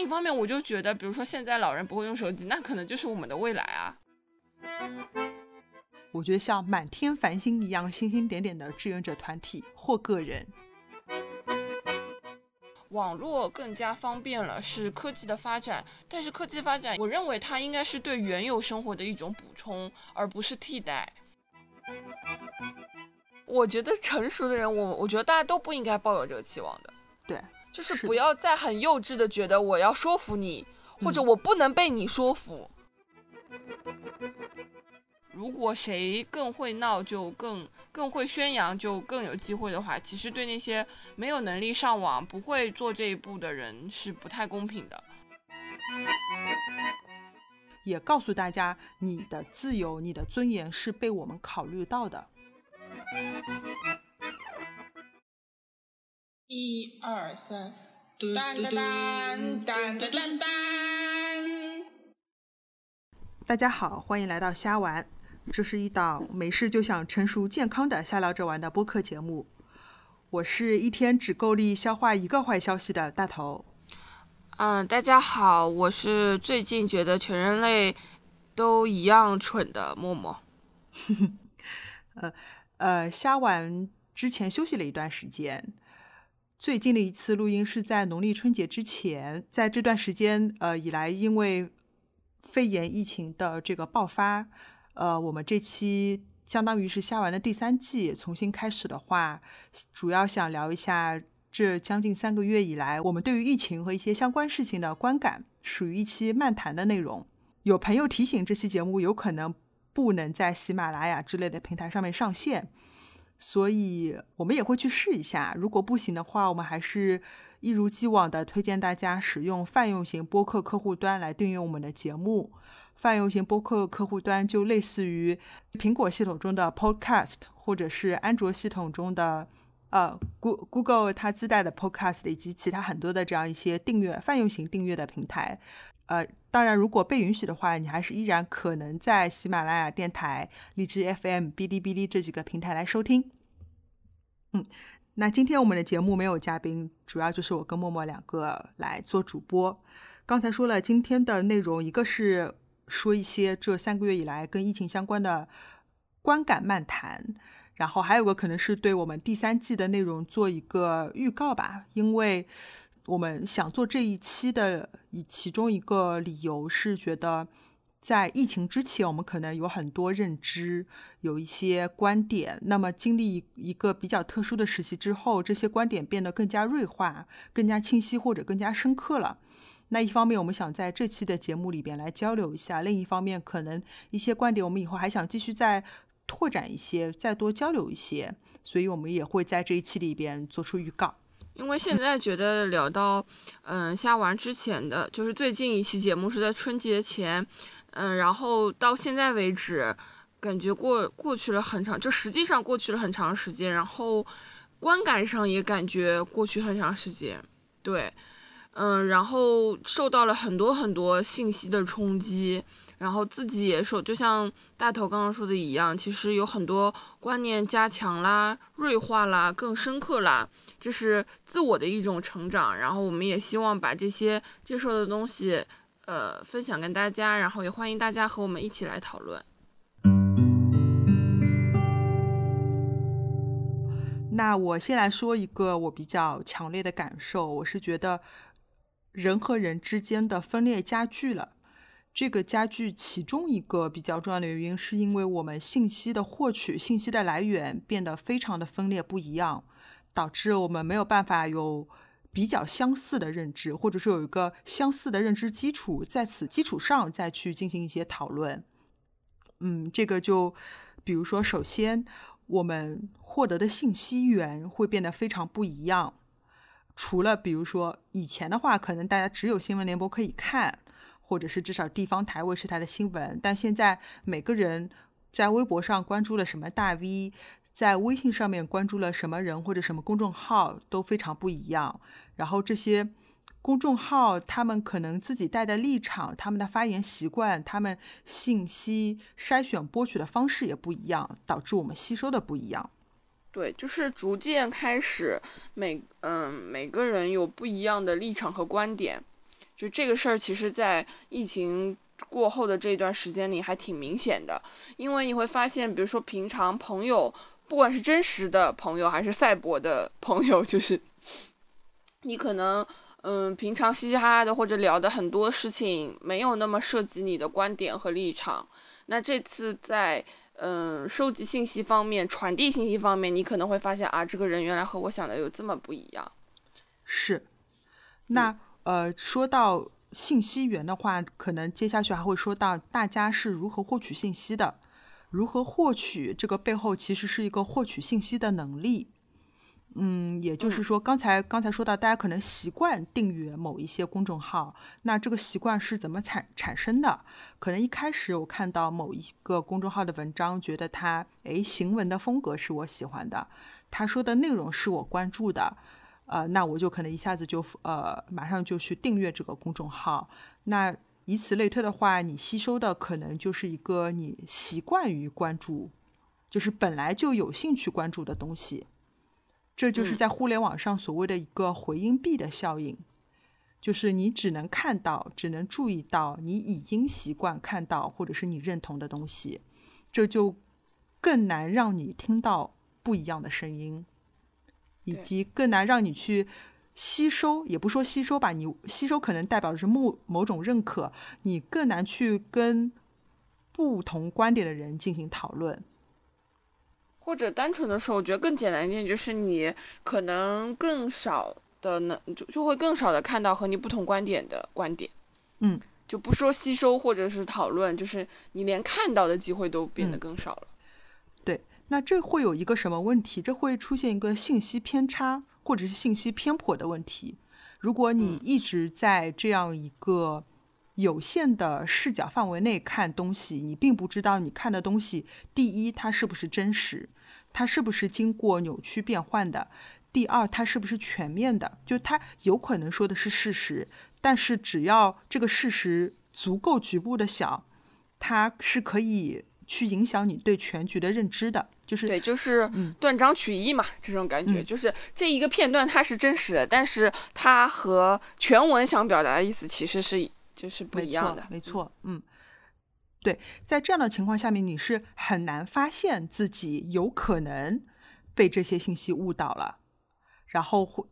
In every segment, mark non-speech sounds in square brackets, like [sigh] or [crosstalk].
另一方面，我就觉得，比如说现在老人不会用手机，那可能就是我们的未来啊。我觉得像满天繁星一样星星点点的志愿者团体或个人，网络更加方便了，是科技的发展。但是科技发展，我认为它应该是对原有生活的一种补充，而不是替代。我觉得成熟的人，我我觉得大家都不应该抱有这个期望的。对，就是不要再很幼稚的觉得我要说服你，或者我不能被你说服。如果谁更会闹，就更更会宣扬，就更有机会的话，其实对那些没有能力上网、不会做这一步的人是不太公平的。也告诉大家，你的自由、你的尊严是被我们考虑到的。一二三，噔噔噔噔噔噔噔。大家好，欢迎来到瞎玩。这是一档没事就想成熟健康的瞎聊着玩的播客节目。我是一天只够力消化一个坏消息的大头。嗯，大家好，我是最近觉得全人类都一样蠢的默默。[laughs] 呃呃，虾丸之前休息了一段时间，最近的一次录音是在农历春节之前，在这段时间呃以来，因为肺炎疫情的这个爆发。呃，我们这期相当于是下完的第三季重新开始的话，主要想聊一下这将近三个月以来我们对于疫情和一些相关事情的观感，属于一期漫谈的内容。有朋友提醒，这期节目有可能不能在喜马拉雅之类的平台上面上线，所以我们也会去试一下。如果不行的话，我们还是一如既往的推荐大家使用泛用型播客客户端来订阅我们的节目。泛用型播客客户端就类似于苹果系统中的 Podcast，或者是安卓系统中的呃 Google 它自带的 Podcast，以及其他很多的这样一些订阅泛用型订阅的平台。呃，当然，如果被允许的话，你还是依然可能在喜马拉雅电台、荔枝 FM、哔哩哔哩这几个平台来收听。嗯，那今天我们的节目没有嘉宾，主要就是我跟默默两个来做主播。刚才说了，今天的内容一个是。说一些这三个月以来跟疫情相关的观感漫谈，然后还有个可能是对我们第三季的内容做一个预告吧，因为我们想做这一期的以其中一个理由是觉得在疫情之前我们可能有很多认知，有一些观点，那么经历一个比较特殊的时期之后，这些观点变得更加锐化、更加清晰或者更加深刻了。那一方面，我们想在这期的节目里边来交流一下；另一方面，可能一些观点我们以后还想继续再拓展一些，再多交流一些，所以我们也会在这一期里边做出预告。因为现在觉得聊到，嗯，下完之前的就是最近一期节目是在春节前，嗯，然后到现在为止，感觉过过去了很长，就实际上过去了很长时间，然后观感上也感觉过去很长时间，对。嗯，然后受到了很多很多信息的冲击，然后自己也受，就像大头刚刚说的一样，其实有很多观念加强啦、锐化啦、更深刻啦，这是自我的一种成长。然后我们也希望把这些接受的东西，呃，分享跟大家，然后也欢迎大家和我们一起来讨论。那我先来说一个我比较强烈的感受，我是觉得。人和人之间的分裂加剧了，这个加剧其中一个比较重要的原因，是因为我们信息的获取、信息的来源变得非常的分裂不一样，导致我们没有办法有比较相似的认知，或者说有一个相似的认知基础，在此基础上再去进行一些讨论。嗯，这个就比如说，首先我们获得的信息源会变得非常不一样。除了比如说以前的话，可能大家只有新闻联播可以看，或者是至少地方台、卫视台的新闻。但现在每个人在微博上关注了什么大 V，在微信上面关注了什么人或者什么公众号都非常不一样。然后这些公众号他们可能自己带的立场、他们的发言习惯、他们信息筛选播取的方式也不一样，导致我们吸收的不一样。对，就是逐渐开始，每嗯每个人有不一样的立场和观点，就这个事儿，其实，在疫情过后的这段时间里，还挺明显的。因为你会发现，比如说平常朋友，不管是真实的朋友还是赛博的朋友，就是你可能，嗯，平常嘻嘻哈哈的或者聊的很多事情，没有那么涉及你的观点和立场。那这次在，嗯，收集信息方面、传递信息方面，你可能会发现啊，这个人原来和我想的有这么不一样。是，那。呃，说到信息源的话，可能接下去还会说到大家是如何获取信息的，如何获取这个背后其实是一个获取信息的能力。嗯，也就是说，刚才刚才说到，大家可能习惯订阅某一些公众号，那这个习惯是怎么产产生的？可能一开始我看到某一个公众号的文章，觉得它诶行文的风格是我喜欢的，他说的内容是我关注的。呃，那我就可能一下子就呃，马上就去订阅这个公众号。那以此类推的话，你吸收的可能就是一个你习惯于关注，就是本来就有兴趣关注的东西。这就是在互联网上所谓的一个回音壁的效应，就是你只能看到，只能注意到你已经习惯看到或者是你认同的东西，这就更难让你听到不一样的声音。以及更难让你去吸收，也不说吸收吧，你吸收可能代表的是某某种认可，你更难去跟不同观点的人进行讨论，或者单纯的说，我觉得更简单一点，就是你可能更少的能就就会更少的看到和你不同观点的观点，嗯，就不说吸收或者是讨论，就是你连看到的机会都变得更少了。那这会有一个什么问题？这会出现一个信息偏差或者是信息偏颇的问题。如果你一直在这样一个有限的视角范围内看东西，你并不知道你看的东西，第一它是不是真实，它是不是经过扭曲变换的；第二它是不是全面的，就它有可能说的是事实，但是只要这个事实足够局部的小，它是可以去影响你对全局的认知的。就是对，就是断章取义嘛，这种感觉，就是这一个片段它是真实的，但是它和全文想表达的意思其实是就是不一样的。没错，嗯，对，在这样的情况下面，你是很难发现自己有可能被这些信息误导了，然后会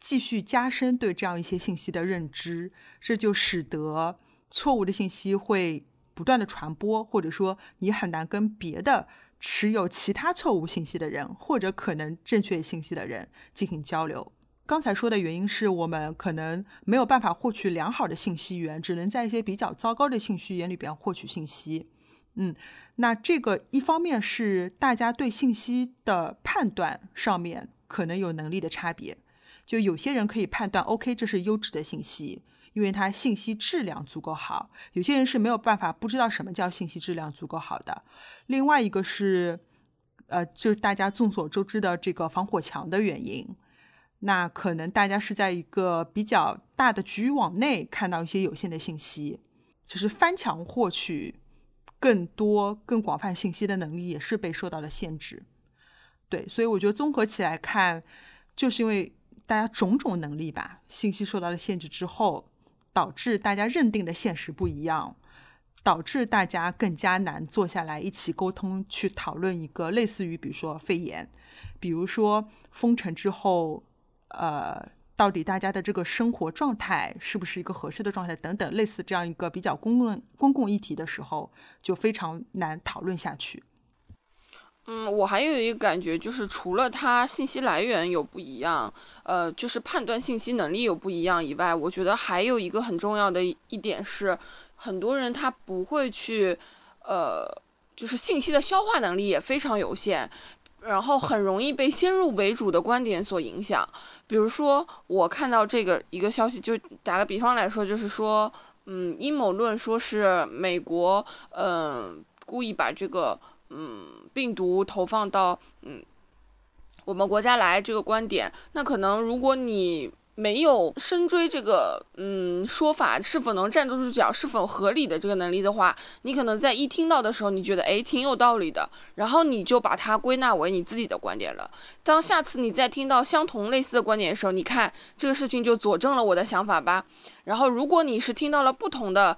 继续加深对这样一些信息的认知，这就使得错误的信息会不断的传播，或者说你很难跟别的。持有其他错误信息的人，或者可能正确信息的人进行交流。刚才说的原因是我们可能没有办法获取良好的信息源，只能在一些比较糟糕的信息源里边获取信息。嗯，那这个一方面是大家对信息的判断上面可能有能力的差别，就有些人可以判断，OK，这是优质的信息。因为它信息质量足够好，有些人是没有办法不知道什么叫信息质量足够好的。另外一个是，呃，就是大家众所周知的这个防火墙的原因。那可能大家是在一个比较大的局域网内看到一些有限的信息，就是翻墙获取更多、更广泛信息的能力也是被受到了限制。对，所以我觉得综合起来看，就是因为大家种种能力吧，信息受到了限制之后。导致大家认定的现实不一样，导致大家更加难坐下来一起沟通，去讨论一个类似于，比如说肺炎，比如说封城之后，呃，到底大家的这个生活状态是不是一个合适的状态等等，类似这样一个比较公共公共议题的时候，就非常难讨论下去。嗯，我还有一个感觉，就是除了它信息来源有不一样，呃，就是判断信息能力有不一样以外，我觉得还有一个很重要的一点是，很多人他不会去，呃，就是信息的消化能力也非常有限，然后很容易被先入为主的观点所影响。比如说，我看到这个一个消息，就打个比方来说，就是说，嗯，阴谋论说是美国，嗯，故意把这个。嗯，病毒投放到嗯我们国家来这个观点，那可能如果你没有深追这个嗯说法是否能站得住脚，是否合理的这个能力的话，你可能在一听到的时候，你觉得诶挺有道理的，然后你就把它归纳为你自己的观点了。当下次你再听到相同类似的观点的时候，你看这个事情就佐证了我的想法吧。然后如果你是听到了不同的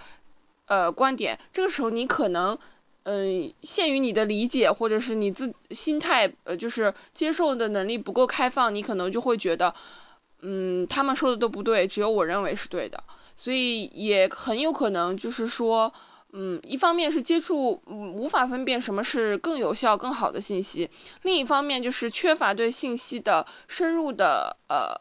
呃观点，这个时候你可能嗯限于你的理解或者是你自心态呃就是接受的能力不够开放，你可能就会觉得。嗯，他们说的都不对，只有我认为是对的，所以也很有可能就是说，嗯，一方面是接触无法分辨什么是更有效、更好的信息，另一方面就是缺乏对信息的深入的呃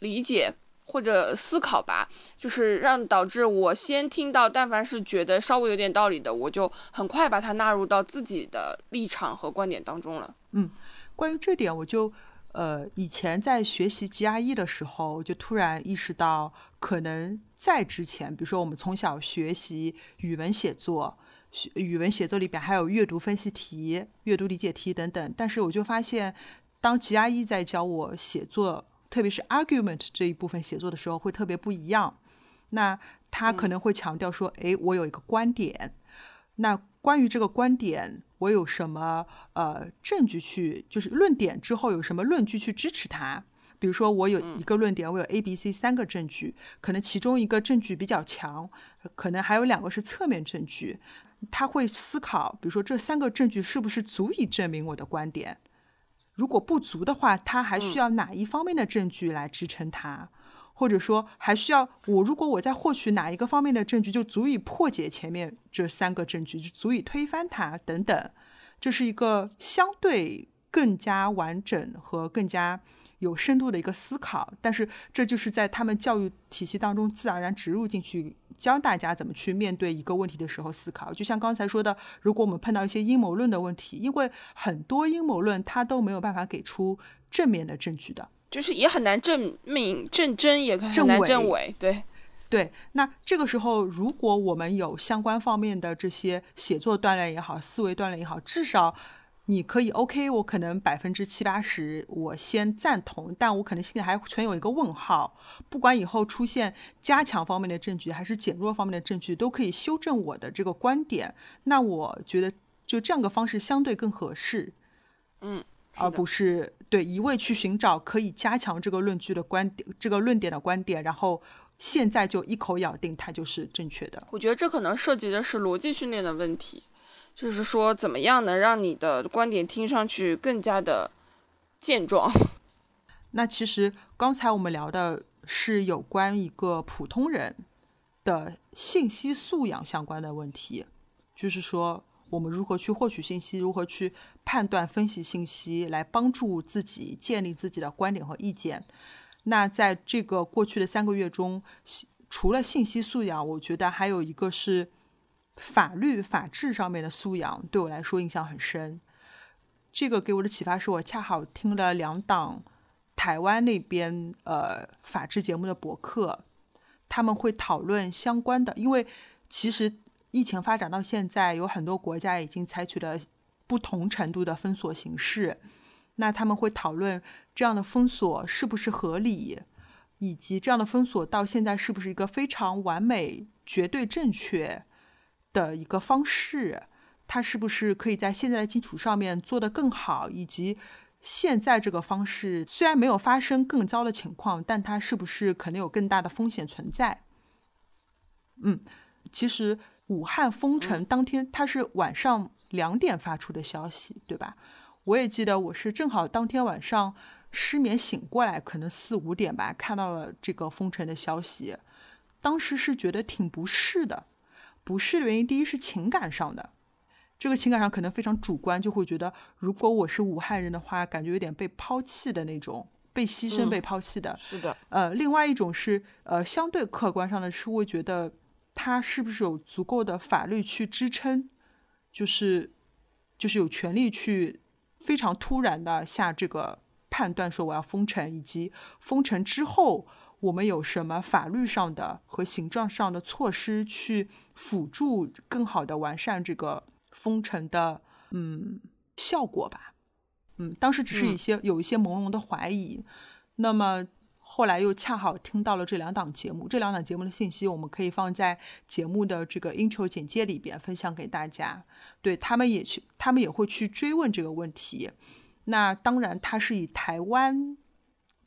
理解或者思考吧，就是让导致我先听到，但凡是觉得稍微有点道理的，我就很快把它纳入到自己的立场和观点当中了。嗯，关于这点，我就。呃，以前在学习 GRE 的时候，就突然意识到，可能在之前，比如说我们从小学习语文写作，学语文写作里边还有阅读分析题、阅读理解题等等。但是我就发现，当 GRE 在教我写作，特别是 argument 这一部分写作的时候，会特别不一样。那他可能会强调说，哎，我有一个观点。那关于这个观点，我有什么呃证据去，就是论点之后有什么论据去支持它？比如说我有一个论点，我有 A、B、C 三个证据，可能其中一个证据比较强，可能还有两个是侧面证据。他会思考，比如说这三个证据是不是足以证明我的观点？如果不足的话，他还需要哪一方面的证据来支撑他？或者说，还需要我？如果我在获取哪一个方面的证据，就足以破解前面这三个证据，就足以推翻它等等。这是一个相对更加完整和更加有深度的一个思考。但是，这就是在他们教育体系当中自然而然植入进去，教大家怎么去面对一个问题的时候思考。就像刚才说的，如果我们碰到一些阴谋论的问题，因为很多阴谋论它都没有办法给出正面的证据的。就是也很难证明证真，也很难证伪。对，对。那这个时候，如果我们有相关方面的这些写作锻炼也好，思维锻炼也好，至少你可以 OK。我可能百分之七八十我先赞同，但我可能心里还存有一个问号。不管以后出现加强方面的证据，还是减弱方面的证据，都可以修正我的这个观点。那我觉得就这样个方式相对更合适。嗯。而不是对一味去寻找可以加强这个论据的观点，这个论点的观点，然后现在就一口咬定它就是正确的。我觉得这可能涉及的是逻辑训练的问题，就是说怎么样能让你的观点听上去更加的健壮。[laughs] 那其实刚才我们聊的是有关一个普通人的信息素养相关的问题，就是说。我们如何去获取信息？如何去判断、分析信息，来帮助自己建立自己的观点和意见？那在这个过去的三个月中，除了信息素养，我觉得还有一个是法律、法治上面的素养，对我来说印象很深。这个给我的启发是我恰好听了两档台湾那边呃法治节目的博客，他们会讨论相关的，因为其实。疫情发展到现在，有很多国家已经采取了不同程度的封锁形式。那他们会讨论这样的封锁是不是合理，以及这样的封锁到现在是不是一个非常完美、绝对正确的一个方式？它是不是可以在现在的基础上面做得更好？以及现在这个方式虽然没有发生更糟的情况，但它是不是可能有更大的风险存在？嗯，其实。武汉封城当天，它是晚上两点发出的消息，对吧？我也记得，我是正好当天晚上失眠醒过来，可能四五点吧，看到了这个封城的消息。当时是觉得挺不适的，不是的原因，第一是情感上的，这个情感上可能非常主观，就会觉得如果我是武汉人的话，感觉有点被抛弃的那种，被牺牲、被抛弃的。是的。呃，另外一种是，呃，相对客观上的是会觉得。他是不是有足够的法律去支撑？就是，就是有权利去非常突然的下这个判断，说我要封城，以及封城之后我们有什么法律上的和行政上的措施去辅助更好的完善这个封城的嗯效果吧？嗯，当时只是一些有一些朦胧的怀疑。那么。后来又恰好听到了这两档节目，这两档节目的信息我们可以放在节目的这个 intro 简介里边分享给大家。对他们也去，他们也会去追问这个问题。那当然，他是以台湾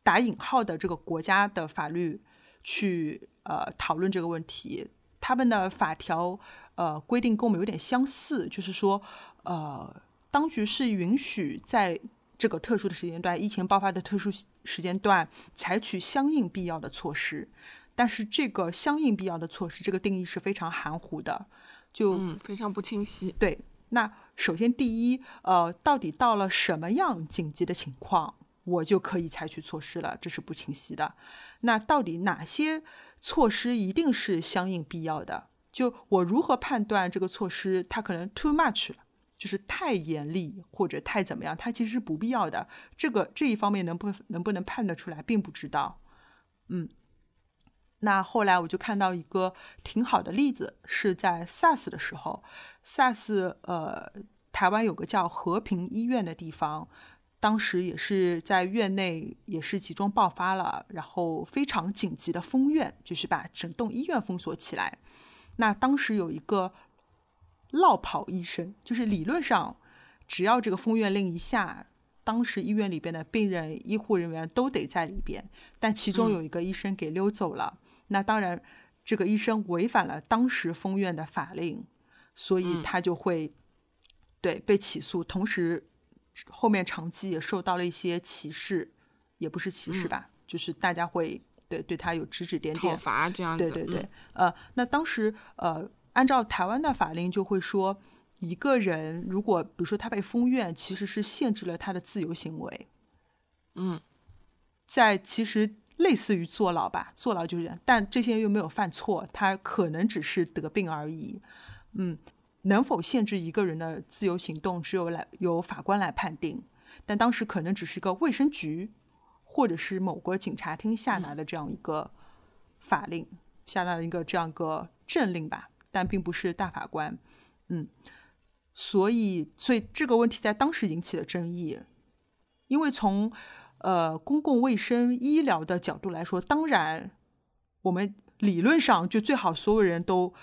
打引号的这个国家的法律去呃讨论这个问题。他们的法条呃规定跟我们有点相似，就是说呃，当局是允许在这个特殊的时间段，疫情爆发的特殊时间段，采取相应必要的措施。但是这个相应必要的措施，这个定义是非常含糊的，就嗯非常不清晰。对。那首先第一，呃，到底到了什么样紧急的情况，我就可以采取措施了，这是不清晰的。那到底哪些措施一定是相应必要的？就我如何判断这个措施它可能 too much 了？就是太严厉或者太怎么样，它其实是不必要的。这个这一方面能不能不能判得出来，并不知道。嗯，那后来我就看到一个挺好的例子，是在 SARS 的时候，SARS 呃，台湾有个叫和平医院的地方，当时也是在院内也是集中爆发了，然后非常紧急的封院，就是把整栋医院封锁起来。那当时有一个。落跑医生就是理论上，只要这个封院令一下，当时医院里边的病人、医护人员都得在里边。但其中有一个医生给溜走了，那当然这个医生违反了当时封院的法令，所以他就会对被起诉。同时，后面长期也受到了一些歧视，也不是歧视吧，就是大家会对对他有指指点点、讨伐这样子。对对对，呃，那当时呃。按照台湾的法令，就会说，一个人如果比如说他被封院，其实是限制了他的自由行为。嗯，在其实类似于坐牢吧，坐牢就是这样，但这些人又没有犯错，他可能只是得病而已。嗯，能否限制一个人的自由行动，只有来由法官来判定。但当时可能只是一个卫生局或者是某个警察厅下达的这样一个法令，下达了一个这样一个政令吧。但并不是大法官，嗯，所以，所以这个问题在当时引起了争议，因为从呃公共卫生医疗的角度来说，当然我们理论上就最好所有人都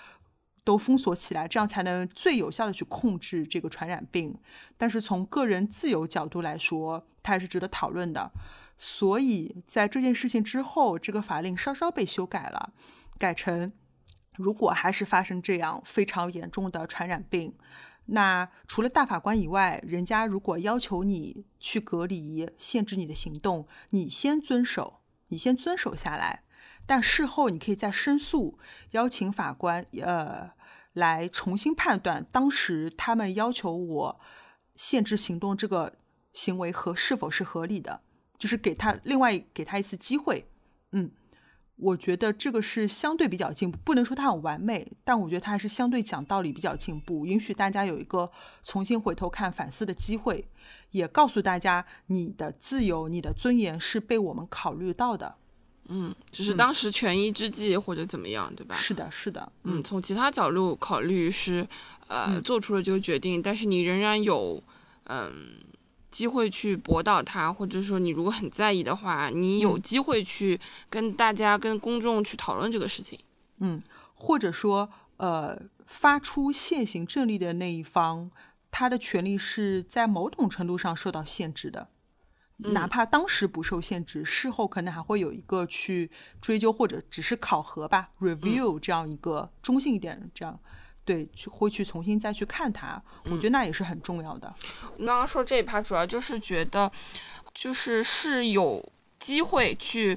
都封锁起来，这样才能最有效的去控制这个传染病。但是从个人自由角度来说，它还是值得讨论的。所以在这件事情之后，这个法令稍稍被修改了，改成。如果还是发生这样非常严重的传染病，那除了大法官以外，人家如果要求你去隔离、限制你的行动，你先遵守，你先遵守下来。但事后你可以再申诉，邀请法官呃来重新判断当时他们要求我限制行动这个行为和是否是合理的，就是给他另外给他一次机会，嗯。我觉得这个是相对比较进步，不能说它很完美，但我觉得它还是相对讲道理比较进步，允许大家有一个重新回头看反思的机会，也告诉大家你的自由、你的尊严是被我们考虑到的。嗯，只是当时权宜之计或者怎么样，对吧？是的，是的。嗯，从其他角度考虑是，呃，做出了这个决定，但是你仍然有，嗯。机会去驳倒他，或者说你如果很在意的话，你有机会去跟大家、跟公众去讨论这个事情。嗯，或者说，呃，发出现行政令的那一方，他的权利是在某种程度上受到限制的，哪怕当时不受限制，事后可能还会有一个去追究或者只是考核吧，review 这样一个中性一点这样。对，去会去重新再去看它，我觉得那也是很重要的。刚刚说这一趴，主要就是觉得，就是是有机会去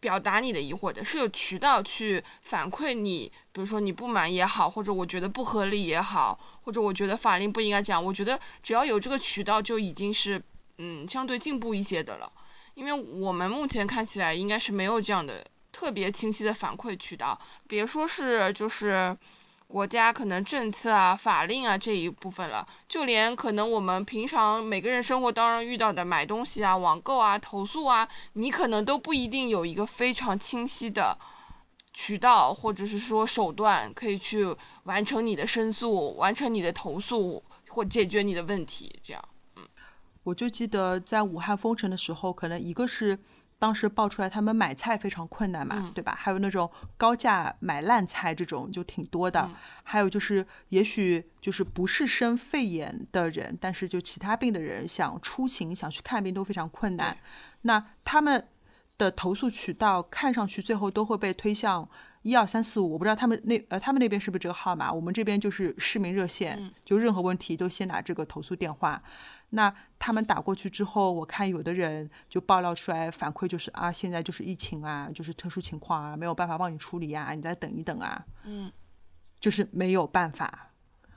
表达你的疑惑的，是有渠道去反馈你，比如说你不满也好，或者我觉得不合理也好，或者我觉得法令不应该这样。我觉得只要有这个渠道，就已经是嗯相对进步一些的了。因为我们目前看起来应该是没有这样的特别清晰的反馈渠道，别说是就是。国家可能政策啊、法令啊这一部分了，就连可能我们平常每个人生活当中遇到的买东西啊、网购啊、投诉啊，你可能都不一定有一个非常清晰的渠道，或者是说手段可以去完成你的申诉、完成你的投诉或解决你的问题。这样，我就记得在武汉封城的时候，可能一个是。当时爆出来他们买菜非常困难嘛，嗯对吧？还有那种高价买烂菜这种就挺多的。嗯还有就是，也许就是不是生肺炎的人，但是就其他病的人想出行、想去看病都非常困难。那他们的投诉渠道看上去最后都会被推向一二三四五，我不知道他们那呃他们那边是不是这个号码？我们这边就是市民热线，嗯就任何问题都先打这个投诉电话。那他们打过去之后，我看有的人就爆料出来反馈就是啊，现在就是疫情啊，就是特殊情况啊，没有办法帮你处理啊，你再等一等啊，嗯，就是没有办法。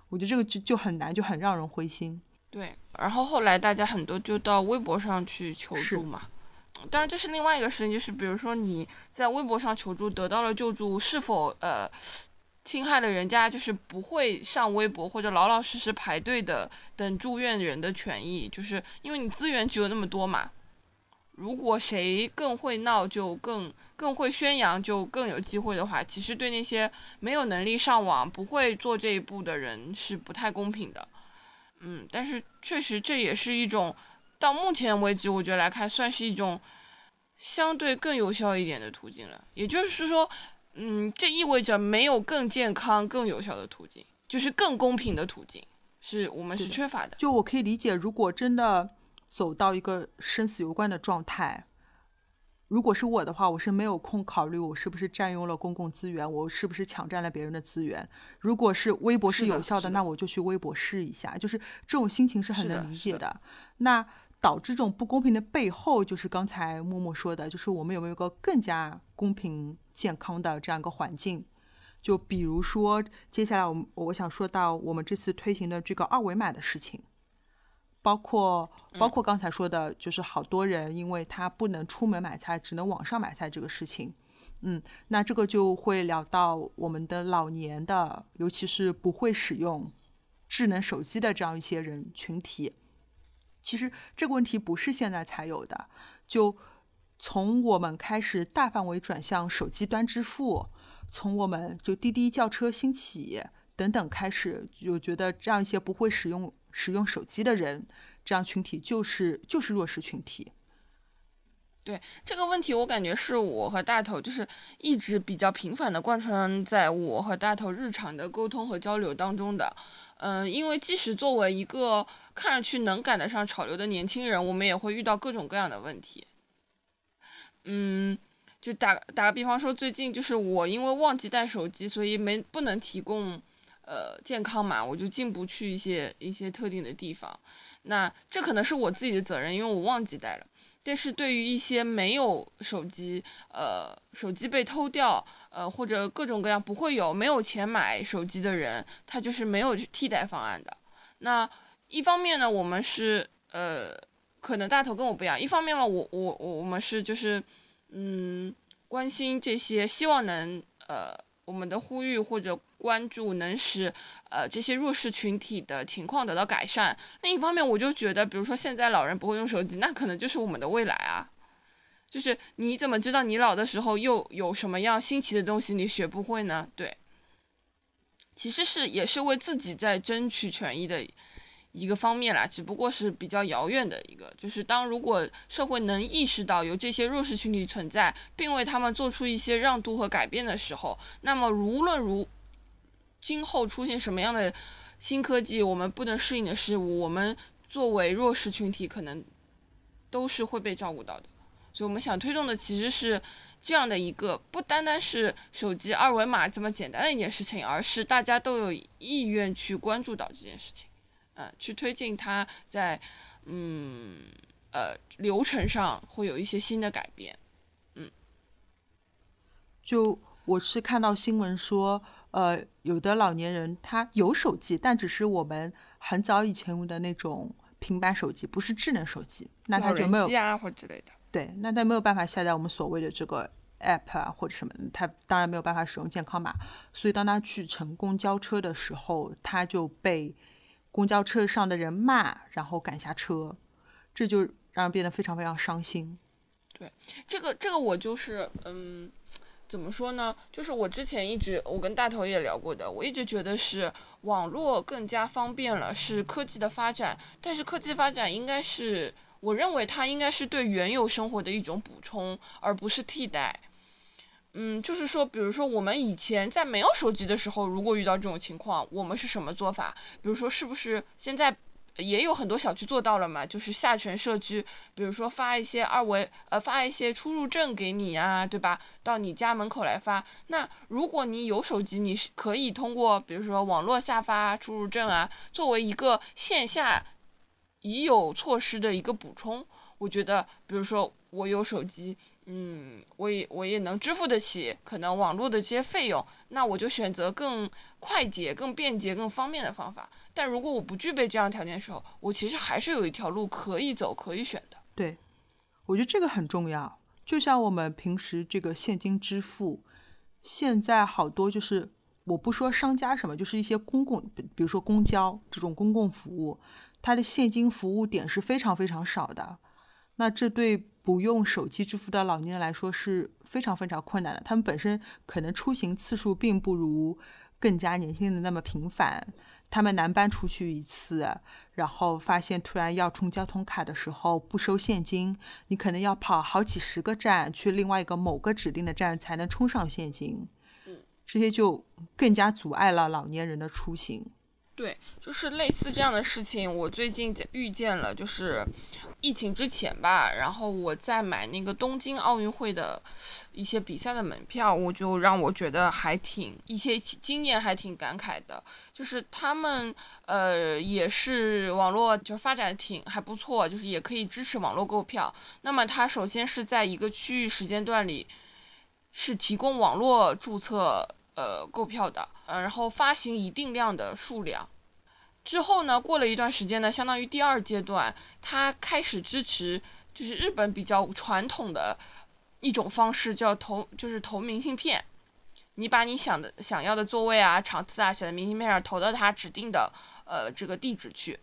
我觉得这个就就很难，就很让人灰心。对，然后后来大家很多就到微博上去求助嘛。当然，这是另外一个事情，就是比如说你在微博上求助得到了救助，是否呃侵害了人家就是不会上微博或者老老实实排队的等住院人的权益？就是因为你资源只有那么多嘛。如果谁更会闹，就更更会宣扬，就更有机会的话，其实对那些没有能力上网、不会做这一步的人是不太公平的。嗯，但是确实这也是一种，到目前为止，我觉得来看，算是一种相对更有效一点的途径了。也就是说，嗯，这意味着没有更健康、更有效的途径，就是更公平的途径，是我们是缺乏的。就我可以理解，如果真的走到一个生死攸关的状态，如果是我的话，我是没有空考虑我是不是占用了公共资源，我是不是抢占了别人的资源。如果是微博是有效的，那我就去微博试一下，就是这种心情是很能理解的。那导致这种不公平的背后，就是刚才默默说的，就是我们有没有一个更加公平健康的这样一个环境？就比如说，接下来我们我想说到我们这次推行的这个二维码的事情。包括包括刚才说的，就是好多人因为他不能出门买菜，只能网上买菜这个事情，嗯，那这个就会聊到我们的老年的，尤其是不会使用智能手机的这样一些人群体。其实这个问题不是现在才有的，就从我们开始大范围转向手机端支付，从我们就滴滴叫车兴起等等开始，就觉得这样一些不会使用使用手机的人，这样群体就是就是弱势群体。对这个问题，我感觉是我和大头就是一直比较频繁的贯穿在我和大头日常的沟通和交流当中的。嗯，因为即使作为一个看上去能赶得上潮流的年轻人，我们也会遇到各种各样的问题。嗯，就打打个比方说，最近就是我因为忘记带手机，所以没不能提供呃健康码，我就进不去一些一些特定的地方。那这可能是我自己的责任，因为我忘记带了。但是对于一些没有手机，呃，手机被偷掉，呃，或者各种各样不会有没有钱买手机的人，他就是没有替代方案的。那一方面呢，我们是呃，可能大头跟我不一样。一方面嘛，我我我我们是就是嗯，关心这些，希望能呃我们的呼吁或者关注能使呃这些弱势群体的情况得到改善。另一方面，我就觉得，比如说现在老人不会用手机，那可能就是我们的未来啊。就是你怎么知道你老的时候又有什么样新奇的东西你学不会呢？对，其实是也是为自己在争取权益的一个方面啦，只不过是比较遥远的一个。就是当如果社会能意识到有这些弱势群体存在，并为他们做出一些让渡和改变的时候，那么无论如今后出现什么样的新科技，我们不能适应的事物，我们作为弱势群体，可能都是会被照顾到的。所以我们想推动的其实是这样的一个，不单单是手机二维码这么简单的一件事情，而是大家都有意愿去关注到这件事情，呃，去推进它在嗯呃流程上会有一些新的改变。嗯就我是看到新闻说，呃，有的老年人他有手机，但只是我们很早以前用的那种平板手机，不是智能手机，那他就没有机啊或之类的。对，那他没有办法下载我们所谓的这个 app 啊或者什么，他当然没有办法使用健康码，所以当他去乘公交车的时候，他就被公交车上的人骂，然后赶下车，这就让人变得非常非常伤心。对这个这个我就是嗯，怎么说呢？就是我之前一直我跟大头也聊过的，我一直觉得是网络更加方便了，是科技的发展，但是科技发展应该是我认为它应该是对原有生活的一种补充，而不是替代。嗯，就是说，比如说我们以前在没有手机的时候，如果遇到这种情况，我们是什么做法？比如说，是不是现在也有很多小区做到了嘛？就是下沉社区，比如说发一些二维，呃，发一些出入证给你啊，对吧？到你家门口来发。那如果你有手机，你是可以通过，比如说网络下发出入证啊，作为一个线下已有措施的一个补充。我觉得，比如说我有手机。嗯，我也我也能支付得起可能网络的这些费用，那我就选择更快捷、更便捷、更方便的方法。但如果我不具备这样条件的时候，我其实还是有一条路可以走、可以选的。对，我觉得这个很重要。就像我们平时这个现金支付，现在好多就是我不说商家什么，就是一些公共，比如说公交这种公共服务，它的现金服务点是非常非常少的。那这对不用手机支付的老年人来说是非常非常困难的。他们本身可能出行次数并不如更加年轻人那么频繁。他们南搬出去一次，然后发现突然要充交通卡的时候不收现金，你可能要跑好几十个站去另外一个某个指定的站才能充上现金。嗯，这些就更加阻碍了老年人的出行。对，就是类似这样的事情，我最近遇见了，就是疫情之前吧，然后我在买那个东京奥运会的一些比赛的门票，我就让我觉得还挺一些经验还挺感慨的，就是他们呃也是网络就发展挺还不错，就是也可以支持网络购票。那么它首先是在一个区域时间段里是提供网络注册呃购票的。呃，然后发行一定量的数量，之后呢，过了一段时间呢，相当于第二阶段，它开始支持，就是日本比较传统的一种方式，叫投，就是投明信片。你把你想的、想要的座位啊、场次啊写在明信片上，投到它指定的呃这个地址去。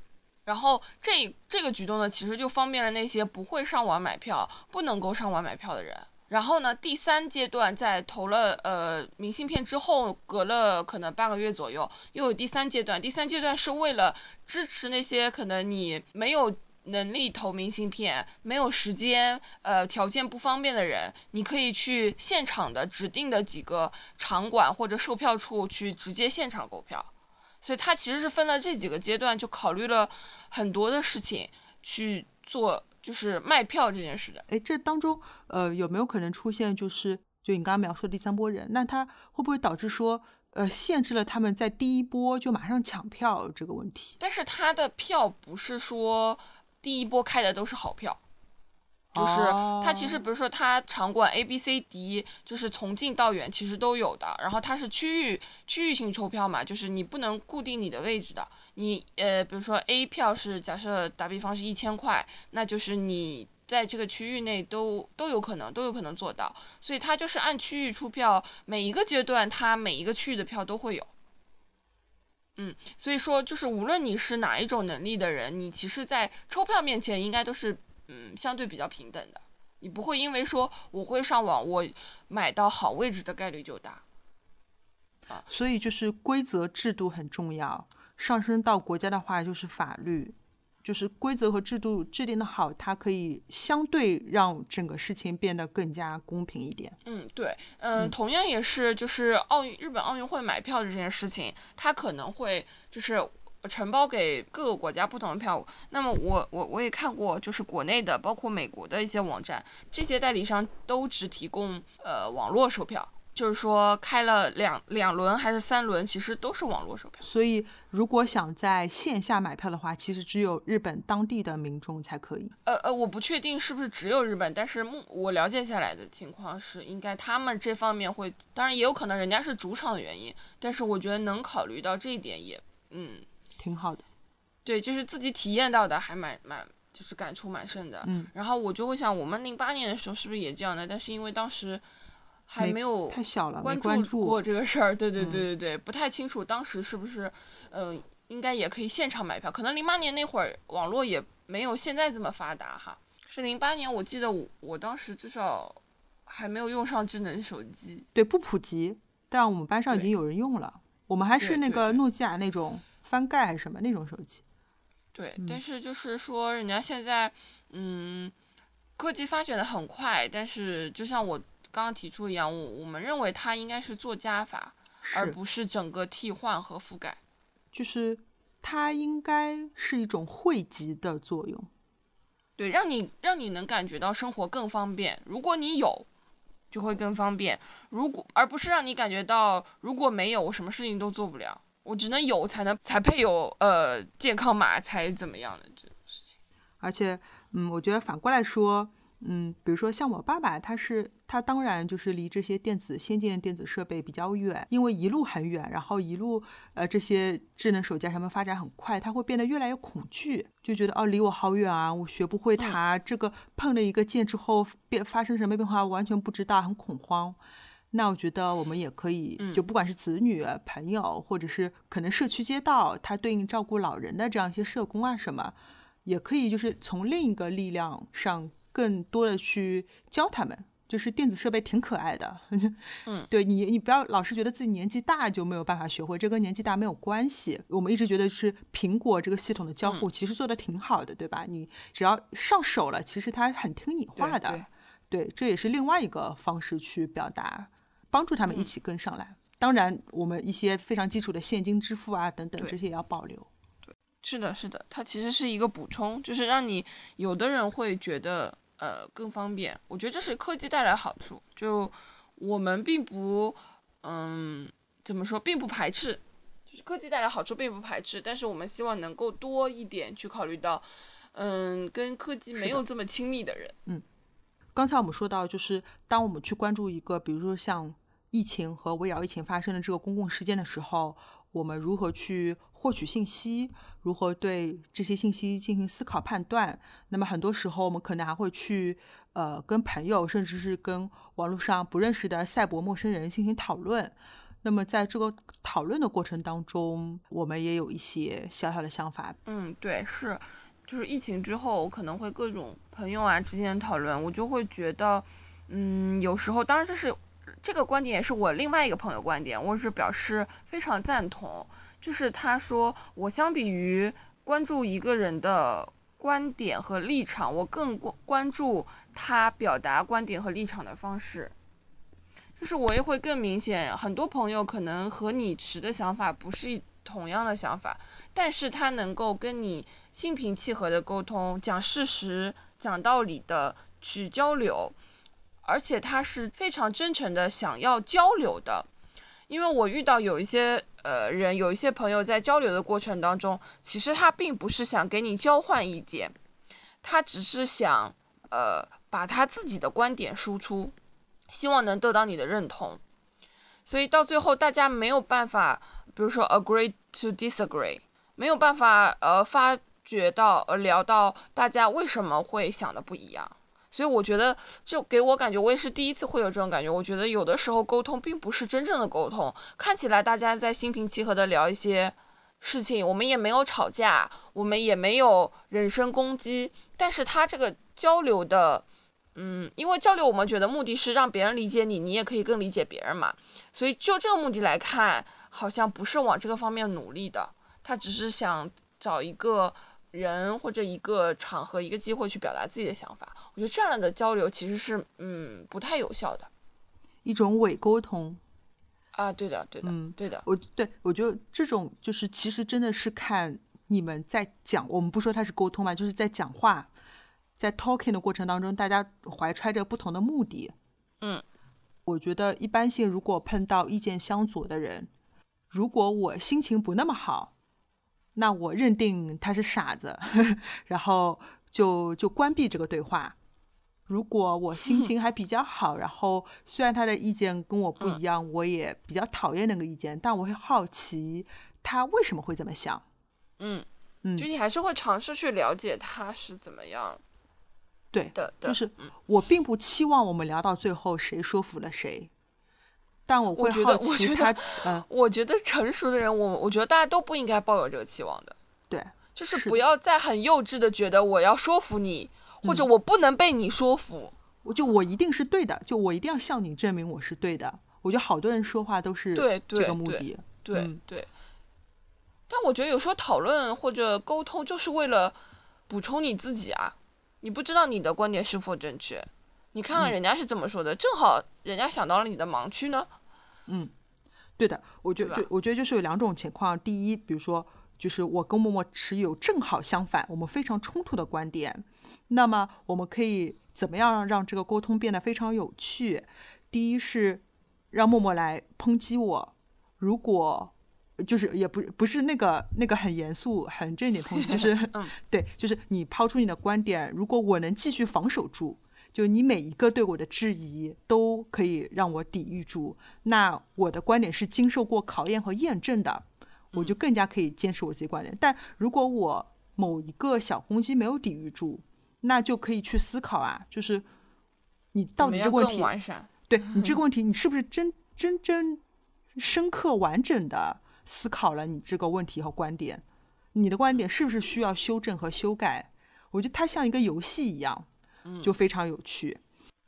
然后这这个举动呢，其实就方便了那些不会上网买票、不能够上网买票的人。然后呢，第三阶段在投了呃明信片之后，隔了可能半个月左右，又有第三阶段。第三阶段是为了支持那些可能你没有能力投明信片、没有时间、呃条件不方便的人，你可以去现场的指定的几个场馆或者售票处去直接现场购票。所以它其实是分了这几个阶段，就考虑了很多的事情去做。就是卖票这件事的，哎，这当中，呃，有没有可能出现，就是就你刚刚描述的第三波人，那他会不会导致说，呃，限制了他们在第一波就马上抢票这个问题？但是他的票不是说第一波开的都是好票。就是它其实比如说它场馆 A B C D 就是从近到远其实都有的，然后它是区域区域性抽票嘛，就是你不能固定你的位置的。你呃比如说 A 票是假设打比方是一千块，那就是你在这个区域内都都有可能都有可能做到，所以它就是按区域出票，每一个阶段它每一个区域的票都会有。嗯，所以说就是无论你是哪一种能力的人，你其实，在抽票面前应该都是。嗯，相对比较平等的，你不会因为说我会上网，我买到好位置的概率就大。啊，所以就是规则制度很重要，上升到国家的话就是法律，就是规则和制度制定的好，它可以相对让整个事情变得更加公平一点。嗯，对，嗯，同样也是就是奥运日本奥运会买票这件事情，它可能会就是。承包给各个国家不同的票务，那么我我我也看过，就是国内的，包括美国的一些网站，这些代理商都只提供呃网络售票，就是说开了两两轮还是三轮，其实都是网络售票。所以如果想在线下买票的话，其实只有日本当地的民众才可以。呃呃，我不确定是不是只有日本，但是我了解下来的情况是，应该他们这方面会，当然也有可能人家是主场的原因，但是我觉得能考虑到这一点也嗯。挺好的，对，就是自己体验到的还蛮蛮，就是感触蛮深的。嗯，然后我就会想，我们零八年的时候是不是也这样的？但是因为当时还没有太小了，关注过这个事儿。对对对对对，不太清楚当时是不是，嗯，应该也可以现场买票。可能零八年那会儿网络也没有现在这么发达哈。是零八年，我记得我我当时至少还没有用上智能手机。对，不普及，但我们班上已经有人用了。我们还是那个诺基亚那种。翻盖还是什么那种手机？对，但是就是说，人家现在，嗯，科技发展的很快，但是就像我刚刚提出一样，我我们认为它应该是做加法，而不是整个替换和覆盖。就是它应该是一种汇集的作用。对，让你让你能感觉到生活更方便。如果你有，就会更方便。如果而不是让你感觉到如果没有，我什么事情都做不了。我只能有才能才配有呃健康码才怎么样的这种事情。而且，嗯，我觉得反过来说，嗯，比如说像我爸爸，他是他当然就是离这些电子先进的电子设备比较远，因为一路很远，然后一路呃这些智能手机啊什么发展很快，他会变得越来越恐惧，就觉得哦离我好远啊，我学不会它，这个碰了一个键之后变发生什么变化完全不知道，很恐慌。那我觉得我们也可以，就不管是子女、朋友，或者是可能社区街道，它对应照顾老人的这样一些社工啊什么，也可以就是从另一个力量上更多的去教他们。就是电子设备挺可爱的，嗯，[laughs] 对你，你不要老是觉得自己年纪大就没有办法学会，这跟年纪大没有关系。我们一直觉得是苹果这个系统的交互其实做的挺好的，对吧？你只要上手了，其实它很听你话的。对对，这也是另外一个方式去表达，帮助他们一起跟上来。当然，我们一些非常基础的现金支付啊等等，这些也要保留。是的，是的，它其实是一个补充，就是让你有的人会觉得呃更方便。我觉得这是科技带来好处，就我们并不嗯怎么说，并不排斥，就是科技带来好处并不排斥，但是我们希望能够多一点去考虑到，嗯，跟科技没有这么亲密的人。嗯刚才我们说到，就是当我们去关注一个，比如说像疫情和围绕疫情发生的这个公共事件的时候，我们如何去获取信息，如何对这些信息进行思考判断。那么很多时候，我们可能还会去呃跟朋友，甚至是跟网络上不认识的赛博陌生人进行讨论。那么在这个讨论的过程当中，我们也有一些小小的想法，嗯，对，是，就是疫情之后，我可能会各种朋友啊之间的讨论，我就会觉得，嗯，有时候，当然这是这个观点，也是我另外一个朋友观点，我是表示非常赞同。就是他说，我相比于关注一个人的观点和立场，我更关关注他表达观点和立场的方式。就是我也会更明显，很多朋友可能和你持的想法不是同样的想法，但是他能够跟你心平气和的沟通，讲事实、讲道理的去交流，而且他是非常真诚的想要交流的。因为我遇到有一些呃人，有一些朋友在交流的过程当中，其实他并不是想给你交换意见，他只是想呃把他自己的观点输出，希望能得到你的认同。所以到最后，大家没有办法，比如说 agree to disagree，没有办法呃发觉到呃聊到大家为什么会想的不一样。所以我觉得，就给我感觉，我也是第一次会有这种感觉。我觉得有的时候沟通并不是真正的沟通，看起来大家在心平气和的聊一些事情，我们也没有吵架，我们也没有人身攻击，但是他这个交流的，嗯，因为交流我们觉得目的是让别人理解你，你也可以更理解别人嘛。所以就这个目的来看，好像不是往这个方面努力的，他只是想找一个。人或者一个场合、一个机会去表达自己的想法，我觉得这样的交流其实是嗯不太有效的，一种伪沟通。啊，对的，对的，嗯对的，我对我觉得这种就是其实真的是看你们在讲，我们不说它是沟通嘛，就是在讲话，在 talking 的过程当中，大家怀揣着不同的目的。嗯，我觉得一般性，如果碰到意见相左的人，如果我心情不那么好。那我认定他是傻子，[laughs] 然后就就关闭这个对话。如果我心情还比较好，然后虽然他的意见跟我不一样，我也比较讨厌那个意见，但我会好奇他为什么会这么想。嗯嗯，就你还是会尝试去了解他是怎么样。对的，就是我并不期望我们聊到最后谁说服了谁。但我会好奇他，嗯，我觉得成熟的人，我我觉得大家都不应该抱有这个期望的。对，就是不要再很幼稚的觉得我要说服你，或者我不能被你说服。我就我一定是对的，就我一定要向你证明我是对的。我觉得好多人说话都是对这个目的。对嗯对。但我觉得有时候讨论或者沟通就是为了补充你自己啊。你不知道你的观点是否正确，你看看人家是怎么说的，正好人家想到了你的盲区呢。嗯，对的，我觉得就我觉得就是有两种情况，第一，比如说就是我跟默默持有正好相反，我们非常冲突的观点，那么我们可以怎么样让这个沟通变得非常有趣？第一是让默默来抨击我，如果。就是也不不是那个那个很严肃很正经的抨击，就是 [laughs] [laughs] 对，就是你抛出你的观点，如果我能继续防守住，就你每一个对我的质疑都可以让我抵御住，那我的观点是经受过考验和验证的，我就更加可以坚持我自己观点。但如果我某一个小攻击没有抵御住，那就可以去思考啊，就是你到底 [laughs] 这个问题，对你这个问题，你是不是真真真深刻完整的？思考了你这个问题和观点，你的观点是不是需要修正和修改？我觉得它像一个游戏一样，就非常有趣。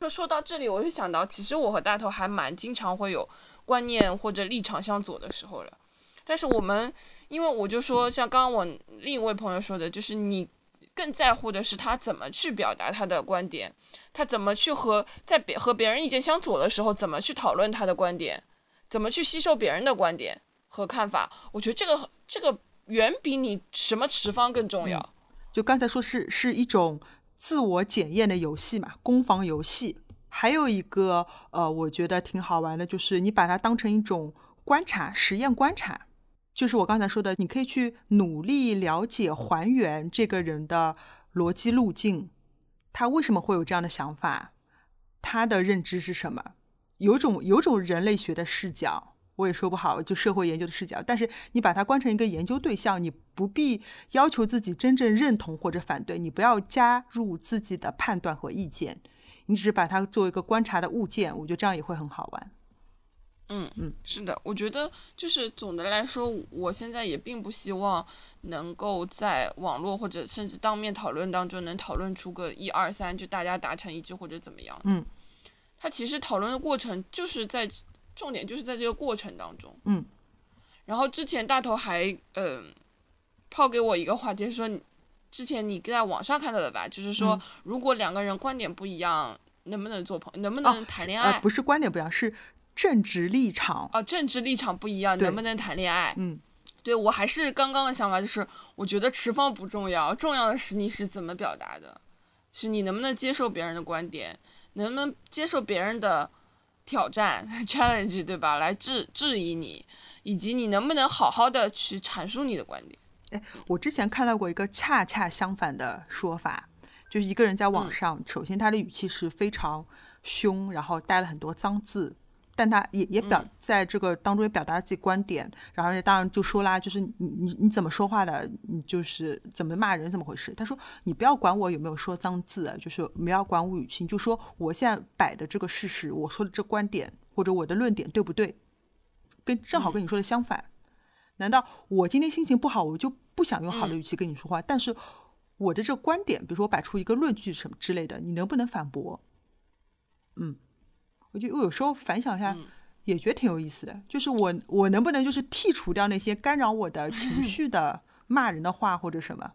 就说到这里，我就想到，其实我和大头还蛮经常会有观念或者立场相左的时候了。但是我们，因为我就说，像刚刚我另一位朋友说的，就是你更在乎的是他怎么去表达他的观点，他怎么去和在别和别人意见相左的时候，怎么去讨论他的观点，怎么去吸收别人的观点。和看法，我觉得这个这个远比你什么持方更重要。就刚才说是是一种自我检验的游戏嘛，攻防游戏。还有一个呃，我觉得挺好玩的，就是你把它当成一种观察实验观察。就是我刚才说的，你可以去努力了解还原这个人的逻辑路径，他为什么会有这样的想法，他的认知是什么？有种有种人类学的视角。我也说不好，就社会研究的视角，但是你把它关成一个研究对象，你不必要求自己真正认同或者反对，你不要加入自己的判断和意见，你只是把它作为一个观察的物件，我觉得这样也会很好玩。嗯嗯，是的，我觉得就是总的来说，我现在也并不希望能够在网络或者甚至当面讨论当中能讨论出个一二三，就大家达成一致或者怎么样。嗯，他其实讨论的过程就是在。重点就是在这个过程当中，嗯，然后之前大头还嗯抛给我一个话题，说之前你在网上看到的吧，就是说如果两个人观点不一样，能不能做朋，能不能谈恋爱？不是观点不一样，是政治立场。哦，政治立场不一样，能不能谈恋爱？嗯，对我还是刚刚的想法，就是我觉得持方不重要，重要的是你是怎么表达的，是你能不能接受别人的观点，能不能接受别人的。挑战 [laughs] challenge 对吧？来质质疑你，以及你能不能好好的去阐述你的观点？哎，我之前看到过一个恰恰相反的说法，就是一个人在网上，首先他的语气是非常凶，然后带了很多脏字。但他也也表在这个当中也表达了自己观点，然后当然就说啦，就是你你你怎么说话的，你就是怎么骂人，怎么回事？他说你不要管我有没有说脏字，就是不要管我语气，就说我现在摆的这个事实，我说的这观点或者我的论点对不对？跟正好跟你说的相反。难道我今天心情不好，我就不想用好的语气跟你说话？但是我的这个观点，比如说我摆出一个论据什么之类的，你能不能反驳？嗯。我就我有时候反想一下，也觉得挺有意思的。就是我我能不能就是剔除掉那些干扰我的情 [laughs] 绪的骂人的话或者什么？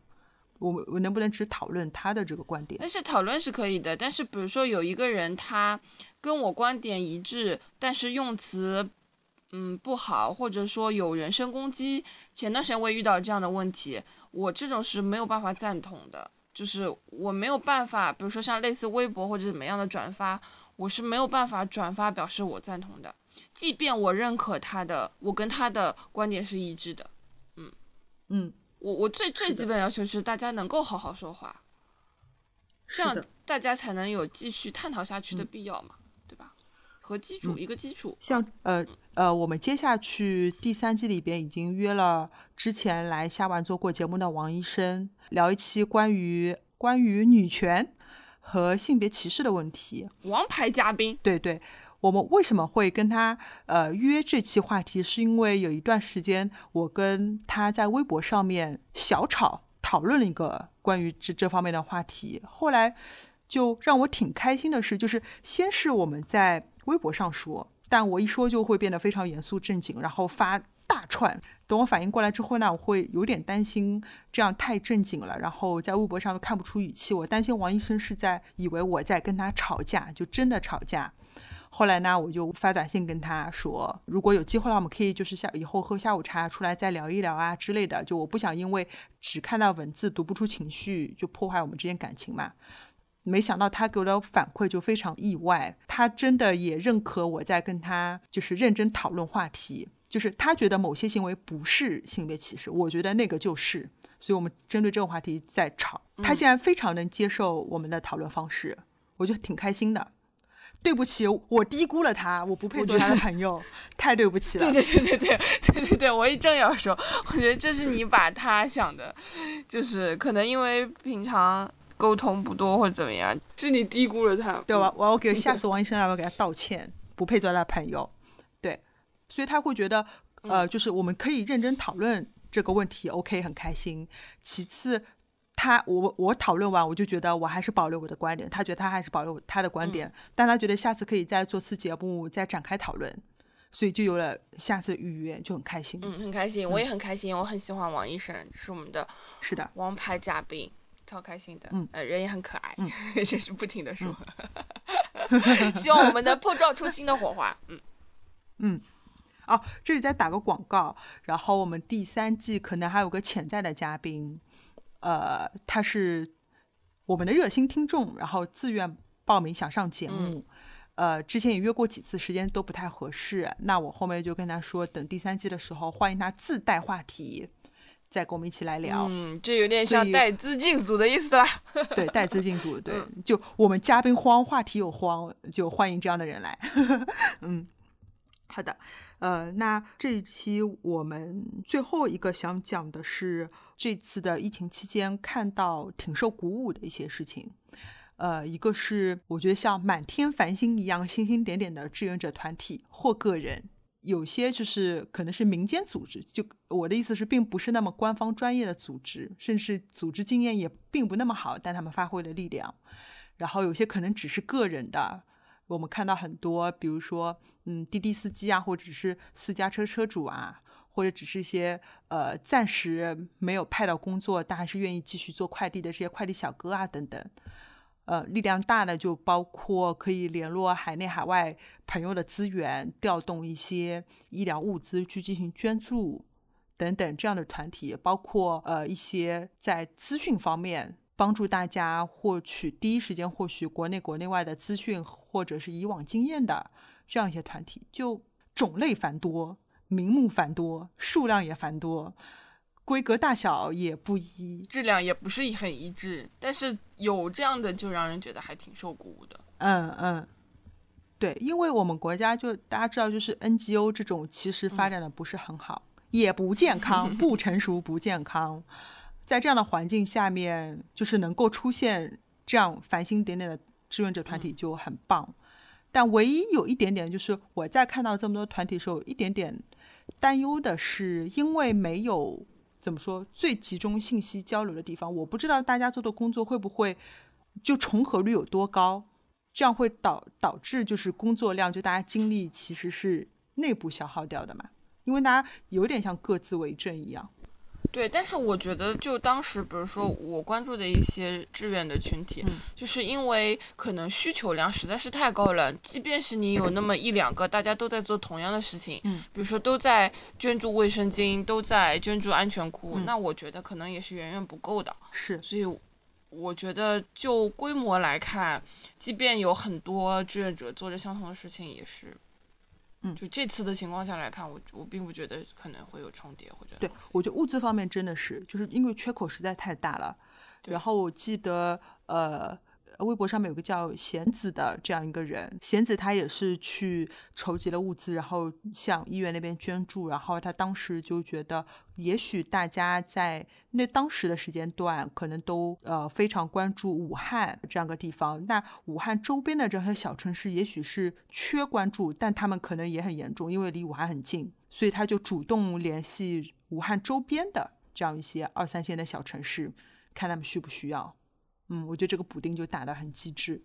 我我能不能只讨论他的这个观点？但是讨论是可以的。但是比如说有一个人他跟我观点一致，但是用词嗯不好，或者说有人身攻击。前段时间我也遇到这样的问题，我这种是没有办法赞同的。就是我没有办法，比如说像类似微博或者怎么样的转发。我是没有办法转发表示我赞同的，即便我认可他的，我跟他的观点是一致的，嗯嗯，我我最最基本要求是大家能够好好说话，这样大家才能有继续探讨下去的必要嘛，对吧？和基础一个基础。像呃呃，我们接下去第三季里边已经约了之前来下完做过节目的王医生，聊一期关于关于女权。和性别歧视的问题，王牌嘉宾。对对，我们为什么会跟他呃约这期话题？是因为有一段时间我跟他在微博上面小吵，讨论了一个关于这这方面的话题。后来就让我挺开心的是，就是先是我们在微博上说，但我一说就会变得非常严肃正经，然后发。大串。等我反应过来之后呢，我会有点担心这样太正经了，然后在微博上又看不出语气，我担心王医生是在以为我在跟他吵架，就真的吵架。后来呢，我就发短信跟他说，如果有机会了，我们可以就是下以后喝下午茶出来再聊一聊啊之类的。就我不想因为只看到文字读不出情绪，就破坏我们之间感情嘛。没想到他给我的反馈就非常意外，他真的也认可我在跟他就是认真讨论话题。就是他觉得某些行为不是性别歧视，我觉得那个就是，所以我们针对这个话题在吵。他竟然非常能接受我们的讨论方式，我就挺开心的。对不起，我低估了他，我不配做他的朋友，[laughs] 太对不起了。对对对对对对对对，我也正要说，我觉得这是你把他想的，就是可能因为平常沟通不多或者怎么样，是你低估了他，对吧？我要给下次王医生，我要给他道歉，不配做他的朋友。所以他会觉得，呃，就是我们可以认真讨论这个问题，OK，很开心。其次，他我我讨论完，我就觉得我还是保留我的观点，他觉得他还是保留他的观点，但他觉得下次可以再做次节目，再展开讨论，所以就有了下次预约，就很开心。嗯，很开心，我也很开心，我很喜欢王医生，是我们的是的王牌嘉宾，超开心的，嗯，呃，人也很可爱，就是不停的说，[laughs] 希望我们能碰撞出新的火花，嗯嗯。哦，这里再打个广告，然后我们第三季可能还有个潜在的嘉宾，呃，他是我们的热心听众，然后自愿报名想上节目，呃，之前也约过几次，时间都不太合适。那我后面就跟他说，等第三季的时候，欢迎他自带话题，再跟我们一起来聊。嗯，这有点像带资进组的意思啦。对，带资进组，[laughs] 对，就我们嘉宾慌，话题有慌，就欢迎这样的人来。[laughs] 嗯。好的，呃，那这一期我们最后一个想讲的是这次的疫情期间看到挺受鼓舞的一些事情，呃，一个是我觉得像满天繁星一样星星点点的志愿者团体或个人，有些就是可能是民间组织，就我的意思是，并不是那么官方专业的组织，甚至组织经验也并不那么好，但他们发挥了力量，然后有些可能只是个人的。我们看到很多，比如说，嗯，滴滴司机啊，或者是私家车车主啊，或者只是一些呃暂时没有派到工作，但还是愿意继续做快递的这些快递小哥啊等等。呃，力量大的就包括可以联络海内海外朋友的资源，调动一些医疗物资去进行捐助等等这样的团体，包括呃一些在资讯方面。帮助大家获取第一时间获取国内国内外的资讯，或者是以往经验的这样一些团体，就种类繁多，名目繁多，数量也繁多，规格大小也不一，质量也不是很一致。但是有这样的，就让人觉得还挺受鼓舞的。嗯嗯，对，因为我们国家就大家知道，就是 NGO 这种其实发展的不是很好，也不健康，[laughs] 不成熟，不健康。在这样的环境下面，就是能够出现这样繁星点点的志愿者团体就很棒。但唯一有一点点，就是我在看到这么多团体的时候，一点点担忧的是，因为没有怎么说最集中信息交流的地方，我不知道大家做的工作会不会就重合率有多高，这样会导导致就是工作量就大家精力其实是内部消耗掉的嘛？因为大家有点像各自为政一样。对，但是我觉得，就当时，比如说我关注的一些志愿的群体，就是因为可能需求量实在是太高了，即便是你有那么一两个，大家都在做同样的事情，比如说都在捐助卫生巾，都在捐助安全裤，那我觉得可能也是远远不够的。是，所以我觉得就规模来看，即便有很多志愿者做着相同的事情，也是。嗯，就这次的情况下来看，我我并不觉得可能会有重叠或者对，我觉得物资方面真的是，就是因为缺口实在太大了。然后我记得，呃。微博上面有个叫贤子的这样一个人，贤子他也是去筹集了物资，然后向医院那边捐助。然后他当时就觉得，也许大家在那当时的时间段，可能都呃非常关注武汉这样个地方。那武汉周边的这些小城市，也许是缺关注，但他们可能也很严重，因为离武汉很近。所以他就主动联系武汉周边的这样一些二三线的小城市，看他们需不需要。嗯，我觉得这个补丁就打得很机智。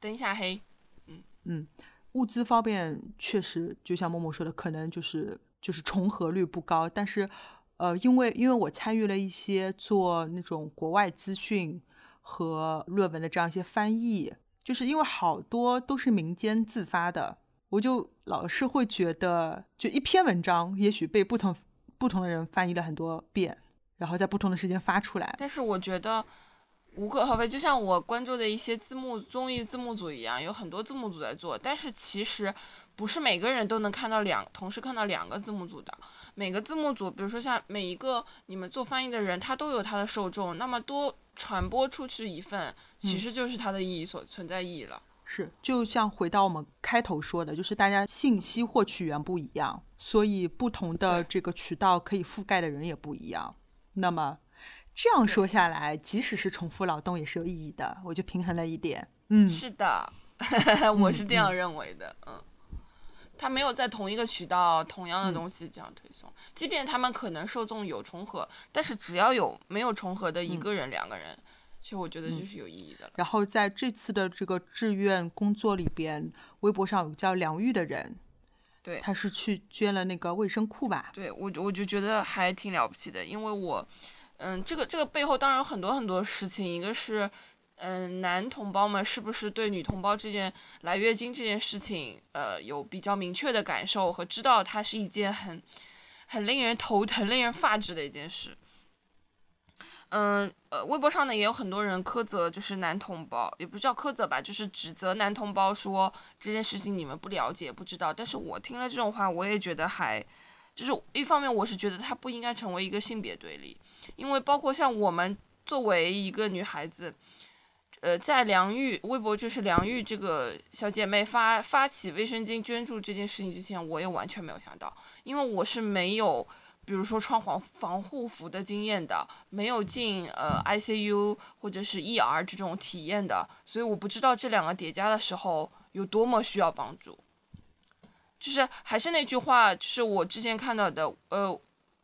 等一下，黑，嗯嗯，物资方面确实就像默默说的，可能就是就是重合率不高。但是，呃，因为因为我参与了一些做那种国外资讯和论文的这样一些翻译，就是因为好多都是民间自发的，我就老是会觉得，就一篇文章也许被不同不同的人翻译了很多遍，然后在不同的时间发出来。但是我觉得。无可厚非，就像我关注的一些字幕综艺字幕组一样，有很多字幕组在做。但是其实不是每个人都能看到两同时看到两个字幕组的。每个字幕组，比如说像每一个你们做翻译的人，他都有他的受众。那么多传播出去一份，其实就是它的意义所存在意义了。是，就像回到我们开头说的，就是大家信息获取源不一样，所以不同的这个渠道可以覆盖的人也不一样。那么。这样说下来，即使是重复劳动也是有意义的，我就平衡了一点。嗯，是的，[laughs] 我是这样认为的。嗯，他没有在同一个渠道同样的东西这样推送，即便他们可能受众有重合，但是只要有没有重合的一个人、两个人，其实我觉得就是有意义的。然后在这次的这个志愿工作里边，微博上有个叫梁玉的人，对，他是去捐了那个卫生裤吧？对我，我就觉得还挺了不起的，因为我。嗯，这个这个背后当然有很多很多事情，一个是，嗯，男同胞们是不是对女同胞这件来月经这件事情，呃，有比较明确的感受和知道它是一件很，很令人头疼、令人发指的一件事。嗯，呃，微博上呢也有很多人苛责，就是男同胞，也不叫苛责吧，就是指责男同胞说这件事情你们不了解、不知道。但是我听了这种话，我也觉得还。就是一方面，我是觉得它不应该成为一个性别对立，因为包括像我们作为一个女孩子，呃，在梁玉微博就是梁玉这个小姐妹发发起卫生巾捐助这件事情之前，我也完全没有想到，因为我是没有，比如说穿防防护服的经验的，没有进呃 ICU 或者是 ER 这种体验的，所以我不知道这两个叠加的时候有多么需要帮助。就是还是那句话，就是我之前看到的，呃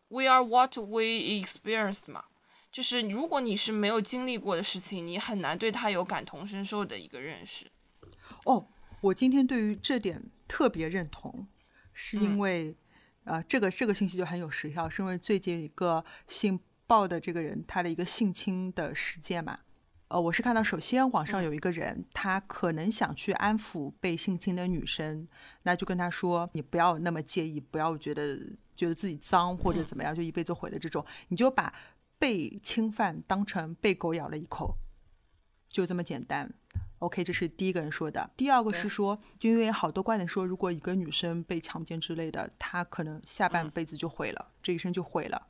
，we are what we experienced 嘛，就是如果你是没有经历过的事情，你很难对他有感同身受的一个认识。哦，我今天对于这点特别认同，是因为，呃，这个这个信息就很有时效，是因为最近一个姓鲍的这个人他的一个性侵的事件嘛。呃，我是看到，首先网上有一个人，他可能想去安抚被性侵的女生，那就跟他说，你不要那么介意，不要觉得觉得自己脏或者怎么样，就一辈子毁了这种，你就把被侵犯当成被狗咬了一口，就这么简单。OK，这是第一个人说的。第二个是说，就因为好多观点说，如果一个女生被强奸之类的，她可能下半辈子就毁了，这一生就毁了。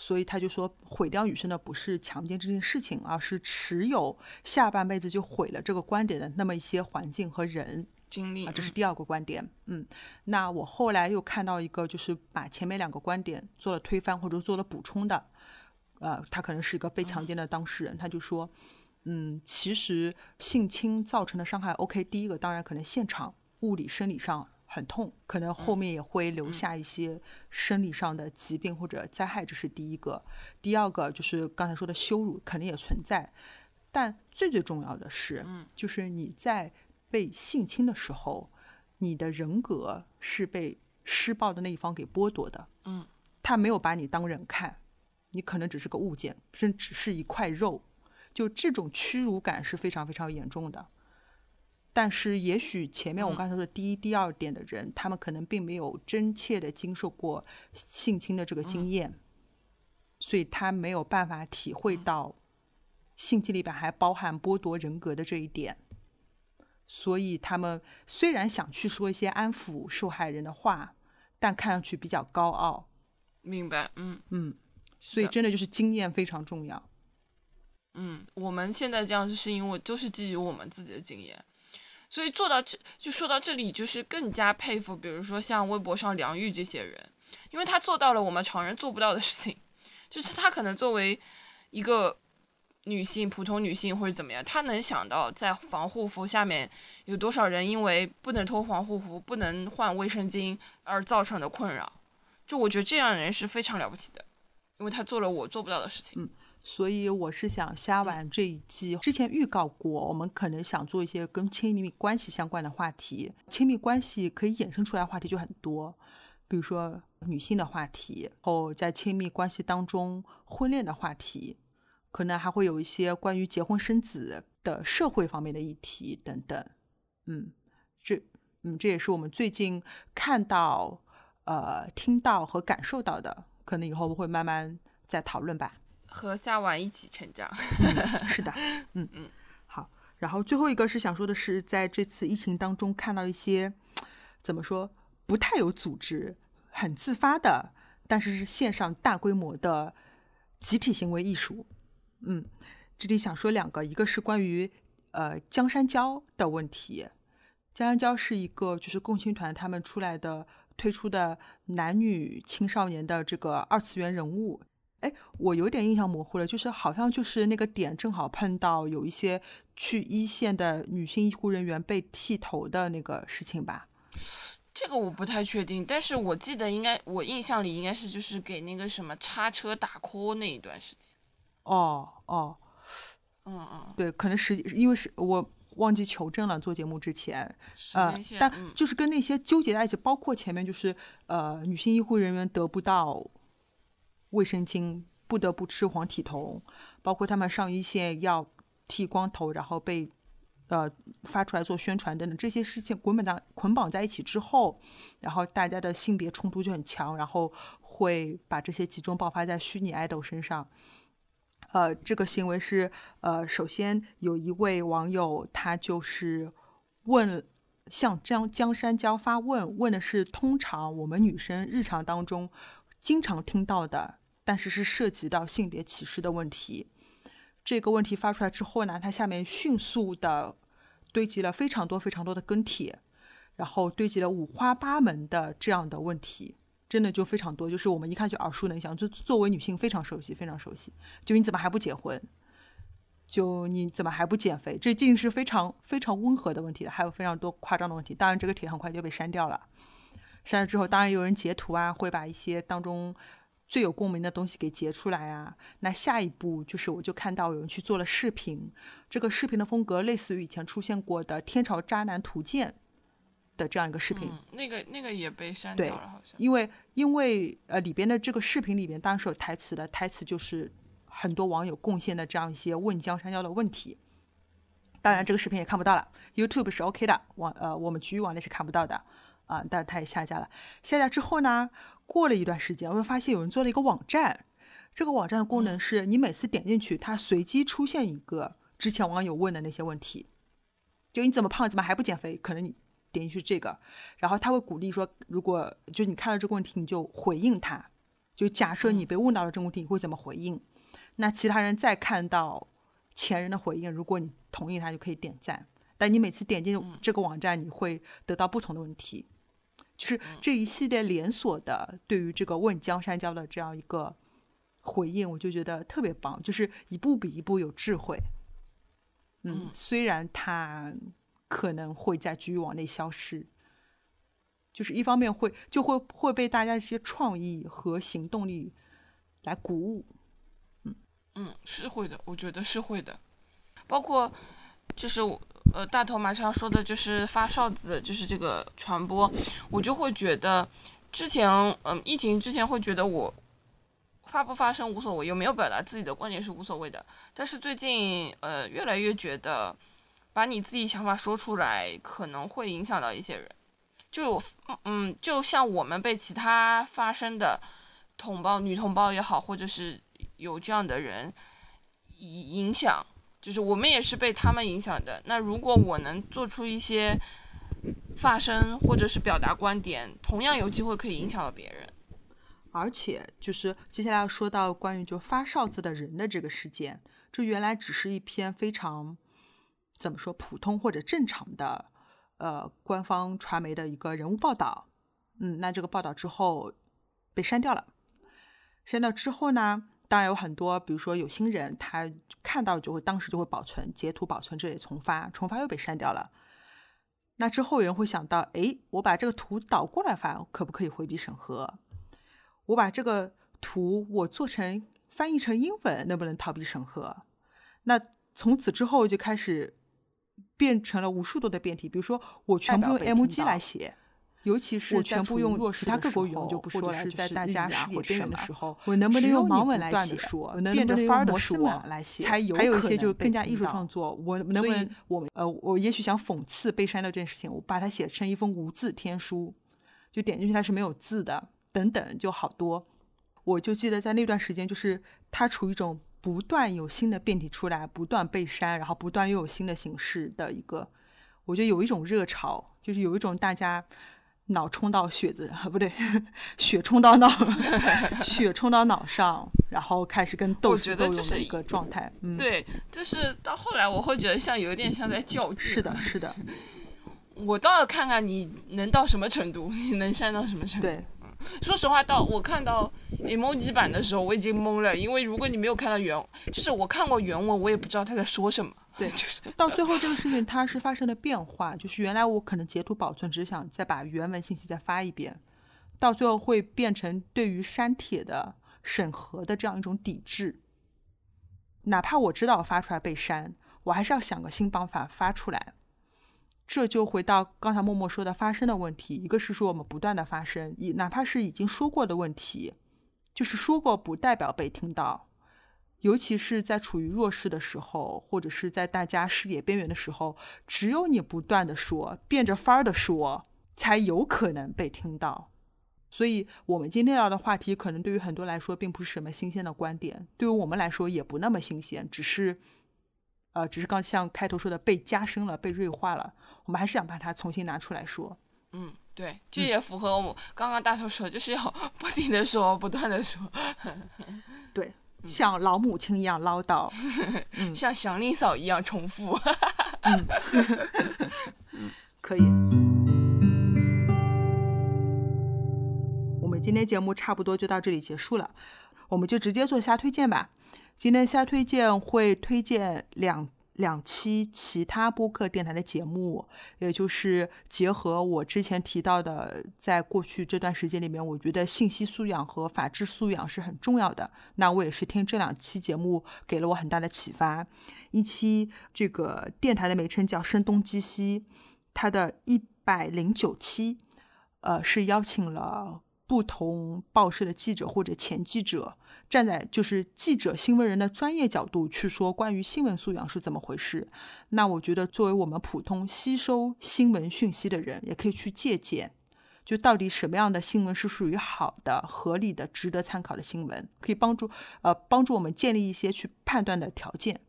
所以他就说，毁掉女生的不是强奸这件事情，而是持有下半辈子就毁了这个观点的那么一些环境和人经历啊，这是第二个观点。嗯，那我后来又看到一个，就是把前面两个观点做了推翻或者做了补充的，呃，他可能是一个被强奸的当事人，他就说，嗯，其实性侵造成的伤害，OK，第一个当然可能现场物理生理上。很痛，可能后面也会留下一些生理上的疾病或者灾害，这是第一个。第二个就是刚才说的羞辱，肯定也存在。但最最重要的是，就是你在被性侵的时候，你的人格是被施暴的那一方给剥夺的。嗯，他没有把你当人看，你可能只是个物件，甚至只是一块肉。就这种屈辱感是非常非常严重的。但是，也许前面我刚才说的第一、第二点的人，他们可能并没有真切的经受过性侵的这个经验，所以他没有办法体会到性侵里边还包含剥夺人格的这一点。所以他们虽然想去说一些安抚受害人的话，但看上去比较高傲。明白，嗯嗯，所以真的就是经验非常重要。嗯，我们现在这样就是因为都是基于我们自己的经验。所以做到这就说到这里，就是更加佩服，比如说像微博上梁玉这些人，因为他做到了我们常人做不到的事情，[laughs] 就是他可能作为一个女性，普通女性或者怎么样，他能想到在防护服下面有多少人因为不能脱防护服、不能换卫生巾而造成的困扰，就我觉得这样的人是非常了不起的，因为他做了我做不到的事情。所以我是想，虾丸这一季之前预告过，我们可能想做一些跟亲密关系相关的话题。亲密关系可以衍生出来话题就很多，比如说女性的话题，后在亲密关系当中婚恋的话题，可能还会有一些关于结婚生子的社会方面的议题等等。嗯，这嗯这也是我们最近看到、呃听到和感受到的，可能以后会慢慢再讨论吧。和夏晚一起成长。是的，[laughs] 嗯嗯，好。然后最后一个是想说的是，在这次疫情当中看到一些怎么说不太有组织、很自发的，但是是线上大规模的集体行为艺术。嗯，这里想说两个，一个是关于呃江山娇的问题。江山娇是一个就是共青团他们出来的推出的男女青少年的这个二次元人物。哎，我有点印象模糊了，就是好像就是那个点正好碰到有一些去一线的女性医护人员被剃头的那个事情吧？这个我不太确定，但是我记得应该，我印象里应该是就是给那个什么叉车打 call 那一段时间。哦哦，嗯嗯，对，可能实际因为是我忘记求证了，做节目之前，呃时间，线，但嗯就是跟那些纠结在一起，包括前面就是呃，女性医护人员得不到卫生巾，不得不吃黄体酮，包括他们上一线要剃光头，然后被呃发出来做宣传等等这些事情捆绑在捆绑在一起之后，然后大家的性别冲突就很强，然后会把这些集中爆发在虚拟爱豆身上。呃，这个行为是呃，首先有一位网友他就是问向江江山娇发问，问的是通常我们女生日常当中经常听到的，但是是涉及到性别歧视的问题。这个问题发出来之后呢，它下面迅速的堆积了非常多非常多的跟帖，然后堆积了五花八门的这样的问题，真的就非常多，就是我们一看就耳熟能详，就作为女性非常熟悉，非常熟悉。就你怎么还不结婚？就你怎么还不减肥？这竟是非常非常温和的问题的，还有非常多夸张的问题。当然，这个帖很快就被删掉了。删了之后，当然有人截图啊，会把一些当中最有共鸣的东西给截出来啊。那下一步就是，我就看到有人去做了视频，这个视频的风格类似于以前出现过的《天朝渣男图鉴》的这样一个视频。嗯，那个那个也被删掉了，好像。因为因为呃里边的这个视频里边当然是有台词的，台词就是很多网友贡献的这样一些问江山娇的问题。当然这个视频也看不到了，YouTube 是 OK 的，网呃我们局域网内是看不到的啊、但是它也下架了。下架之后呢，过了一段时间，我又发现有人做了一个网站，这个网站的功能是你每次点进去，它随机出现一个之前网友问的那些问题，就你怎么胖，怎么还不减肥？可能你点进去这个，然后他会鼓励说，如果就你看到这个问题，你就回应他。就假设你被问到了这个问题，你会怎么回应？那其他人再看到前人的回应，如果你同意他，就可以点赞。但你每次点进这个网站，你会得到不同的问题。就是这一系列连锁的对于这个问江山娇的这样一个回应，我就觉得特别棒，就是一步比一步有智慧。嗯，虽然它可能会在局域网内消失，就是一方面会就会会被大家一些创意和行动力来鼓舞。嗯嗯，是会的，我觉得是会的。包括就是我呃大头马上说的就是发哨子，就是这个传播，我就会觉得之前嗯疫情之前会觉得我发不发声无所谓，有没有表达自己的观点是无所谓的。但是最近呃越来越觉得把你自己想法说出来可能会影响到一些人。就嗯，就像我们被其他发声的同胞、女同胞也好，或者是有这样的人影影响，就是我们也是被他们影响的。那如果我能做出一些发声或者是表达观点，同样有机会可以影响到别人。而且就是接下来要说到关于就发哨子的人的这个事件，这原来只是一篇非常怎么说普通或者正常的呃官方传媒的一个人物报道，嗯，那这个报道之后被删掉了。删掉之后呢，当然有很多，比如说有心人，他看到就会当时就会保存截图保存，这里重发，重发又被删掉了。那之后有人会想到，诶，我把这个图倒过来发，可不可以回避审核？我把这个图我做成翻译成英文，能不能逃避审核？那从此之后就开始变成了无数多的变体，比如说我全部用 M 听 G 来写，尤其是我全部用其他各国语言就不说了，是在大家视野边缘的时候，我能不能用盲文来写？我能不能用摩斯码来写？才有还有一些就更加艺术创作，我能不能我们呃，我也许想讽刺被删掉这件事情，我把它写成一封无字天书，就点进去它是没有字的，等等，就好多。我就记得在那段时间，就是它处于一种不断有新的变体出来，不断被删，然后不断又有新的形式的一个，我觉得有一种热潮，就是有一种大家脑冲到血子不对，血冲到脑，[laughs] 血冲到脑上，然后开始跟斗智斗勇的一个状态。嗯，对，就是到后来我会觉得像有点像在较劲。是的，是的。我倒要看看你能到什么程度，你能删到什么程度。对。说实话，到我看到 emoji 版的时候，我已经懵了，因为如果你没有看到原，就是我看过原文，我也不知道他在说什么。对，[laughs] 就是到最后这个事情它是发生了变化，就是原来我可能截图保存，只是想再把原文信息再发一遍，到最后会变成对于删帖的审核的这样一种抵制。哪怕我知道发出来被删，我还是要想个新办法发出来。这就回到刚才默默说的发生的问题，一个是说我们不断的发生，以哪怕是已经说过的问题，就是说过不代表被听到，尤其是在处于弱势的时候，或者是在大家视野边缘的时候，只有你不断的说，变着法儿的说，才有可能被听到。所以，我们今天聊的话题，可能对于很多来说并不是什么新鲜的观点，对于我们来说也不那么新鲜，只是。呃，只是刚像开头说的被加深了、被锐化了，我们还是想把它重新拿出来说。嗯，对，这也符合我们刚刚大头说，就是要不停的说，不断的说。[laughs] 对，像老母亲一样唠叨，[laughs] 像祥林嫂一样重复。[laughs] 嗯，可以。我们今天节目差不多就到这里结束了，我们就直接做瞎推荐吧。今天瞎推荐会推荐两两期其他播客电台的节目，也就是结合我之前提到的，在过去这段时间里面，我觉得信息素养和法治素养是很重要的。那我也是听这两期节目给了我很大的启发。一期这个电台的名称叫声东击西，它的一百零九期，呃，是邀请了不同报社的记者或者前记者。站在就是记者、新闻人的专业角度去说关于新闻素养是怎么回事，那我觉得作为我们普通吸收新闻讯息的人，也可以去借鉴，就到底什么样的新闻是属于好的、合理的、值得参考的新闻，可以帮助呃帮助我们建立一些去判断的条件。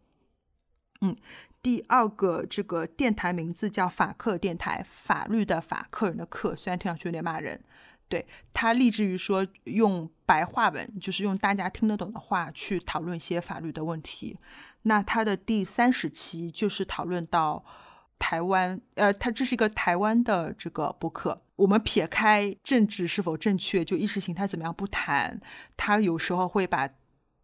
嗯，第二个这个电台名字叫法客电台，法律的法，客人的客，虽然听上去有点骂人。对他立志于说用白话文，就是用大家听得懂的话去讨论一些法律的问题。那他的第三十期就是讨论到台湾，呃，他这是一个台湾的这个博客。我们撇开政治是否正确，就意识形态怎么样不谈，他有时候会把。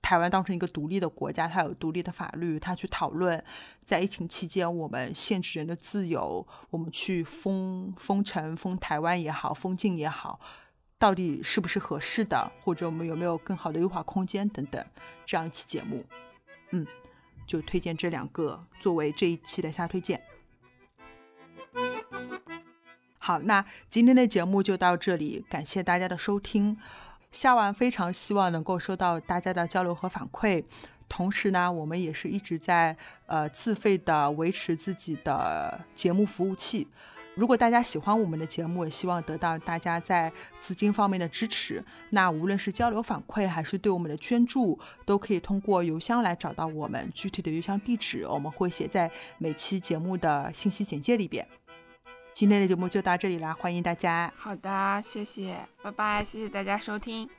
台湾当成一个独立的国家，它有独立的法律，它去讨论在疫情期间我们限制人的自由，我们去封封城、封台湾也好，封禁也好，到底是不是合适的，或者我们有没有更好的优化空间等等，这样一期节目，嗯，就推荐这两个作为这一期的下推荐。好，那今天的节目就到这里，感谢大家的收听。下完非常希望能够收到大家的交流和反馈，同时呢，我们也是一直在呃自费的维持自己的节目服务器。如果大家喜欢我们的节目，也希望得到大家在资金方面的支持。那无论是交流反馈还是对我们的捐助，都可以通过邮箱来找到我们。具体的邮箱地址我们会写在每期节目的信息简介里边。今天的节目就到这里啦，欢迎大家。好的，谢谢，拜拜，谢谢大家收听。